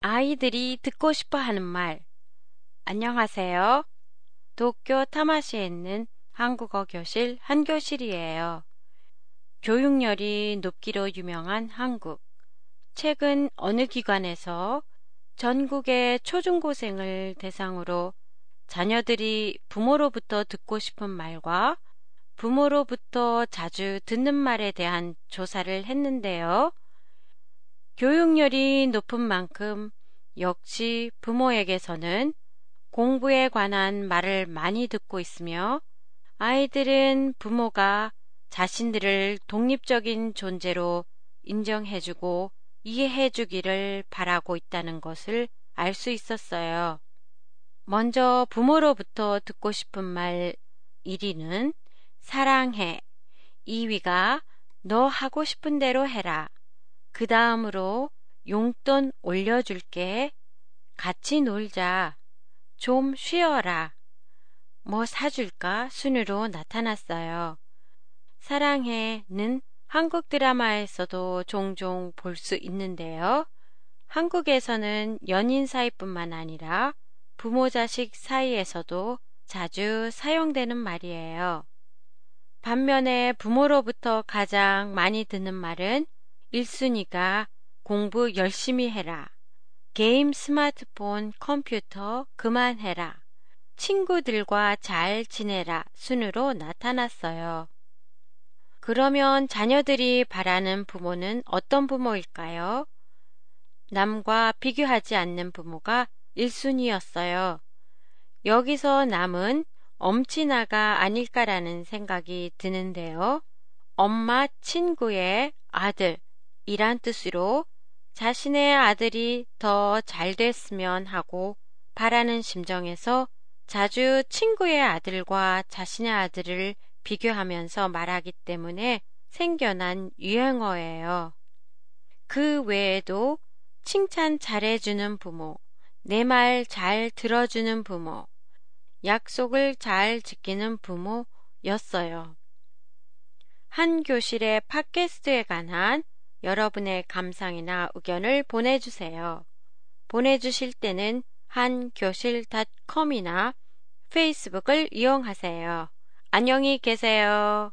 아이들이 듣고 싶어 하는 말. 안녕하세요. 도쿄 타마시에 있는 한국어 교실 한교실이에요. 교육열이 높기로 유명한 한국. 최근 어느 기관에서 전국의 초중고생을 대상으로 자녀들이 부모로부터 듣고 싶은 말과 부모로부터 자주 듣는 말에 대한 조사를 했는데요. 교육열이 높은 만큼 역시 부모에게서는 공부에 관한 말을 많이 듣고 있으며 아이들은 부모가 자신들을 독립적인 존재로 인정해주고 이해해주기를 바라고 있다는 것을 알 수 있었어요. 먼저 부모로부터 듣고 싶은 말 1위는 사랑해. 2위가 너 하고 싶은 대로 해라. 그 다음으로 용돈 올려줄게. 같이 놀자. 좀 쉬어라. 뭐 사줄까? 순으로 나타났어요. 사랑해는 한국 드라마에서도 종종 볼 수 있는데요. 한국에서는 연인 사이뿐만 아니라 부모 자식 사이에서도 자주 사용되는 말이에요. 반면에 부모로부터 가장 많이 듣는 말은 1순위가 공부 열심히 해라. 게임, 스마트폰, 컴퓨터 그만해라. 친구들과 잘 지내라 순으로 나타났어요. 그러면 자녀들이 바라는 부모는 어떤 부모일까요? 남과 비교하지 않는 부모가 1순위였어요. 여기서 남은 엄친아가 아닐까라는 생각이 드는데요. 엄마 친구의 아들 이란 뜻으로 자신의 아들이 더 잘 됐으면 하고 바라는 심정에서 자주 친구의 아들과 자신의 아들을 비교하면서 말하기 때문에 생겨난 유행어예요. 그 외에도 칭찬 잘해주는 부모, 내 말 잘 들어주는 부모, 약속을 잘 지키는 부모였어요. 한 교실의 팟캐스트에 관한 여러분의 감상이나 의견을 보내주세요. 보내주실 때는 한교실닷컴이나 페이스북을 이용하세요. 안녕히 계세요.